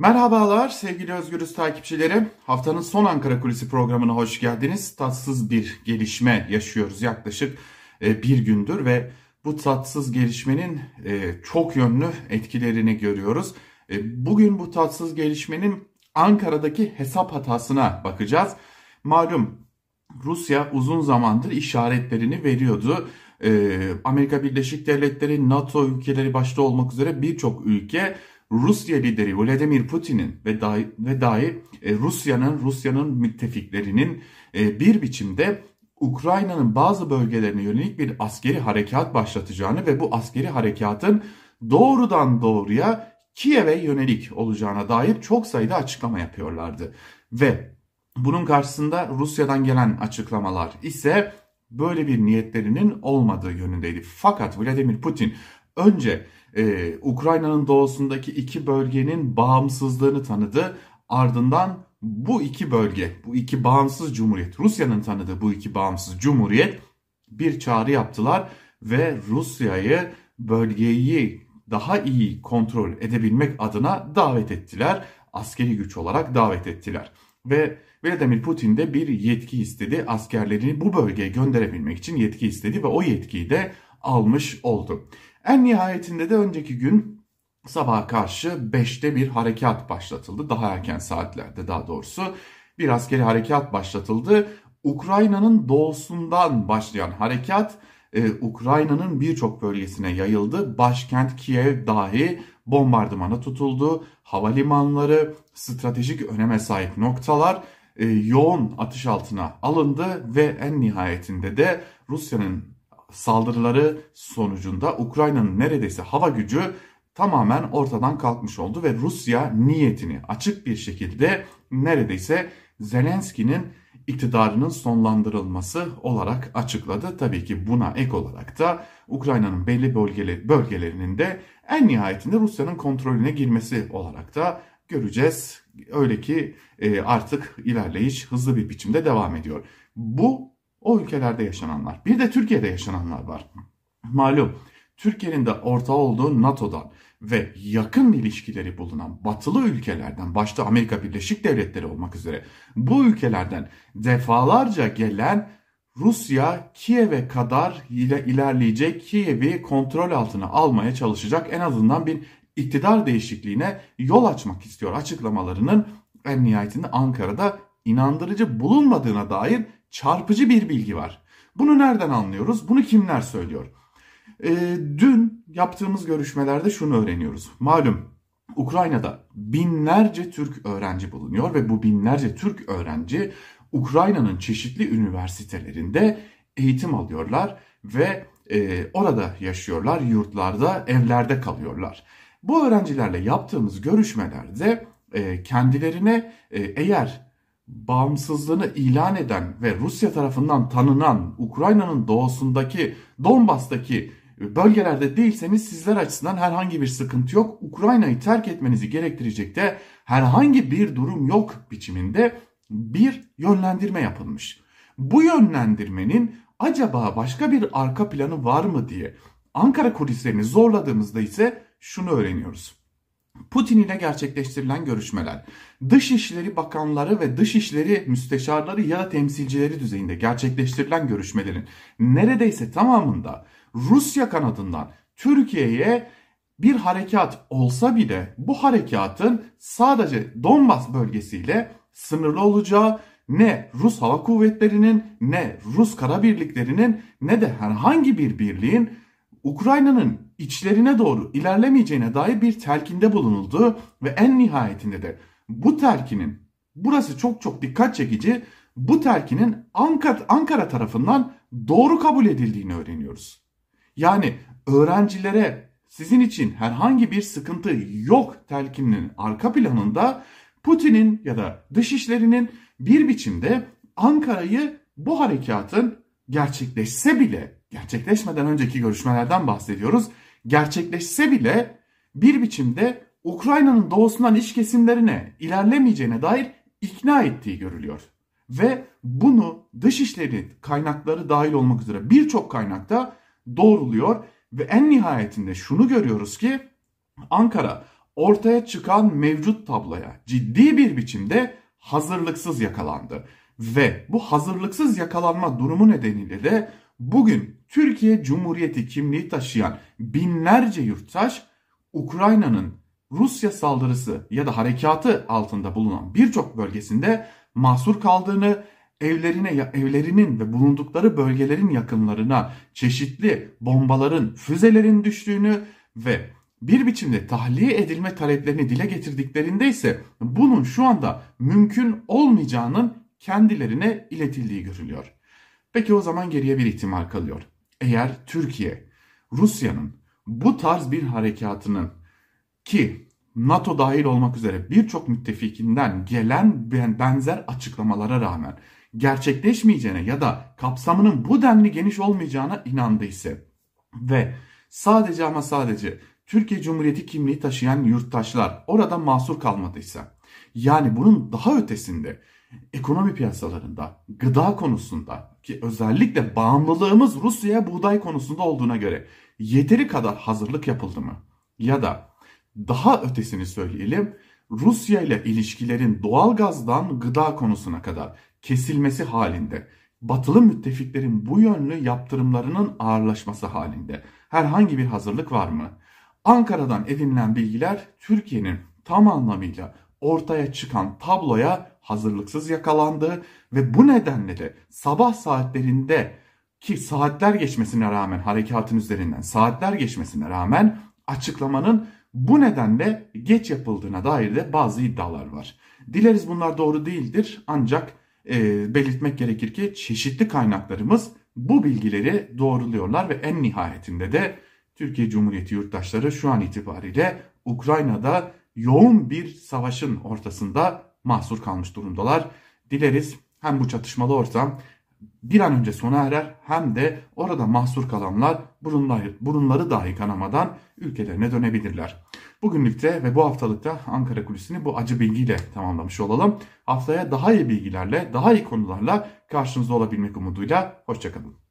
Merhabalar sevgili Özgürüz takipçileri. Haftanın son Ankara Kulisi programına hoş geldiniz. Tatsız bir gelişme yaşıyoruz yaklaşık e, bir gündür ve bu tatsız gelişmenin e, çok yönlü etkilerini görüyoruz. E, bugün bu tatsız gelişmenin Ankara'daki hesap hatasına bakacağız. Malum Rusya uzun zamandır işaretlerini veriyordu. Amerika Birleşik Devletleri, NATO ülkeleri başta olmak üzere birçok ülke Rusya lideri Vladimir Putin'in ve dahi, ve dahi e, Rusya'nın Rusya'nın müttefiklerinin e, bir biçimde Ukrayna'nın bazı bölgelerine yönelik bir askeri harekat başlatacağını ve bu askeri harekatın doğrudan doğruya Kiev'e yönelik olacağına dair çok sayıda açıklama yapıyorlardı. Ve bunun karşısında Rusya'dan gelen açıklamalar ise böyle bir niyetlerinin olmadığı yönündeydi. Fakat Vladimir Putin önce e, Ukrayna'nın doğusundaki iki bölgenin bağımsızlığını tanıdı. Ardından bu iki bölge, bu iki bağımsız cumhuriyet, Rusya'nın tanıdığı bu iki bağımsız cumhuriyet bir çağrı yaptılar ve Rusya'yı bölgeyi daha iyi kontrol edebilmek adına davet ettiler. Askeri güç olarak davet ettiler. Ve Vladimir Putin de bir yetki istedi. Askerlerini bu bölgeye gönderebilmek için yetki istedi ve o yetkiyi de almış oldu. En nihayetinde de önceki gün sabaha karşı 5'te bir harekat başlatıldı. Daha erken saatlerde daha doğrusu bir askeri harekat başlatıldı. Ukrayna'nın doğusundan başlayan harekat e, Ukrayna'nın birçok bölgesine yayıldı. Başkent Kiev dahi bombardımana tutuldu. Havalimanları, stratejik öneme sahip noktalar e, yoğun atış altına alındı ve en nihayetinde de Rusya'nın saldırıları sonucunda Ukrayna'nın neredeyse hava gücü tamamen ortadan kalkmış oldu ve Rusya niyetini açık bir şekilde neredeyse Zelenski'nin iktidarının sonlandırılması olarak açıkladı. Tabii ki buna ek olarak da Ukrayna'nın belli bölgeleri, bölgelerinin de en nihayetinde Rusya'nın kontrolüne girmesi olarak da göreceğiz. Öyle ki e, artık ilerleyiş hızlı bir biçimde devam ediyor. Bu o ülkelerde yaşananlar. Bir de Türkiye'de yaşananlar var. Malum Türkiye'nin de ortağı olduğu NATO'dan ve yakın ilişkileri bulunan batılı ülkelerden başta Amerika Birleşik Devletleri olmak üzere bu ülkelerden defalarca gelen Rusya Kiev'e kadar ile ilerleyecek Kiev'i kontrol altına almaya çalışacak en azından bir iktidar değişikliğine yol açmak istiyor açıklamalarının en nihayetinde Ankara'da inandırıcı bulunmadığına dair çarpıcı bir bilgi var. Bunu nereden anlıyoruz? Bunu kimler söylüyor? E, dün yaptığımız görüşmelerde şunu öğreniyoruz. Malum Ukrayna'da binlerce Türk öğrenci bulunuyor ve bu binlerce Türk öğrenci Ukrayna'nın çeşitli üniversitelerinde eğitim alıyorlar ve e, orada yaşıyorlar, yurtlarda, evlerde kalıyorlar. Bu öğrencilerle yaptığımız görüşmelerde e, kendilerine e, eğer bağımsızlığını ilan eden ve Rusya tarafından tanınan Ukrayna'nın doğusundaki Donbas'taki bölgelerde değilseniz sizler açısından herhangi bir sıkıntı yok. Ukrayna'yı terk etmenizi gerektirecek de herhangi bir durum yok biçiminde bir yönlendirme yapılmış. Bu yönlendirmenin acaba başka bir arka planı var mı diye Ankara kulislerini zorladığımızda ise şunu öğreniyoruz. Putin ile gerçekleştirilen görüşmeler, Dışişleri Bakanları ve Dışişleri Müsteşarları ya da temsilcileri düzeyinde gerçekleştirilen görüşmelerin neredeyse tamamında Rusya kanadından Türkiye'ye bir harekat olsa bile bu harekatın sadece Donbas bölgesiyle sınırlı olacağı ne Rus Hava Kuvvetleri'nin ne Rus Kara Birliklerinin ne de herhangi bir birliğin Ukrayna'nın içlerine doğru ilerlemeyeceğine dair bir telkinde bulunuldu ve en nihayetinde de bu telkinin burası çok çok dikkat çekici bu telkinin Ankara, Ankara tarafından doğru kabul edildiğini öğreniyoruz. Yani öğrencilere sizin için herhangi bir sıkıntı yok telkininin arka planında Putin'in ya da dışişlerinin bir biçimde Ankara'yı bu harekatın gerçekleşse bile gerçekleşmeden önceki görüşmelerden bahsediyoruz. Gerçekleşse bile bir biçimde Ukrayna'nın doğusundan iç kesimlerine ilerlemeyeceğine dair ikna ettiği görülüyor. Ve bunu dışişleri kaynakları dahil olmak üzere birçok kaynakta doğruluyor ve en nihayetinde şunu görüyoruz ki Ankara ortaya çıkan mevcut tabloya ciddi bir biçimde hazırlıksız yakalandı. Ve bu hazırlıksız yakalanma durumu nedeniyle de bugün Türkiye Cumhuriyeti kimliği taşıyan binlerce yurttaş Ukrayna'nın Rusya saldırısı ya da harekatı altında bulunan birçok bölgesinde mahsur kaldığını, evlerine evlerinin ve bulundukları bölgelerin yakınlarına çeşitli bombaların, füzelerin düştüğünü ve bir biçimde tahliye edilme taleplerini dile getirdiklerinde ise bunun şu anda mümkün olmayacağının kendilerine iletildiği görülüyor. Peki o zaman geriye bir ihtimal kalıyor. Eğer Türkiye, Rusya'nın bu tarz bir harekatının ki NATO dahil olmak üzere birçok müttefikinden gelen benzer açıklamalara rağmen gerçekleşmeyeceğine ya da kapsamının bu denli geniş olmayacağına inandıysa ve sadece ama sadece Türkiye Cumhuriyeti kimliği taşıyan yurttaşlar orada mahsur kalmadıysa yani bunun daha ötesinde ekonomi piyasalarında, gıda konusunda ki özellikle bağımlılığımız Rusya'ya buğday konusunda olduğuna göre yeteri kadar hazırlık yapıldı mı? Ya da daha ötesini söyleyelim Rusya ile ilişkilerin doğalgazdan gıda konusuna kadar kesilmesi halinde batılı müttefiklerin bu yönlü yaptırımlarının ağırlaşması halinde herhangi bir hazırlık var mı? Ankara'dan edinilen bilgiler Türkiye'nin tam anlamıyla ortaya çıkan tabloya hazırlıksız yakalandı ve bu nedenle de sabah saatlerinde ki saatler geçmesine rağmen harekatın üzerinden saatler geçmesine rağmen açıklamanın bu nedenle geç yapıldığına dair de bazı iddialar var. Dileriz bunlar doğru değildir ancak e, belirtmek gerekir ki çeşitli kaynaklarımız bu bilgileri doğruluyorlar ve en nihayetinde de Türkiye Cumhuriyeti yurttaşları şu an itibariyle Ukrayna'da yoğun bir savaşın ortasında mahsur kalmış durumdalar. Dileriz hem bu çatışmalı ortam bir an önce sona erer hem de orada mahsur kalanlar burunları, burunları dahi kanamadan ülkelerine dönebilirler. Bugünlükte ve bu haftalıkta Ankara Kulisi'ni bu acı bilgiyle tamamlamış olalım. Haftaya daha iyi bilgilerle, daha iyi konularla karşınızda olabilmek umuduyla. Hoşçakalın.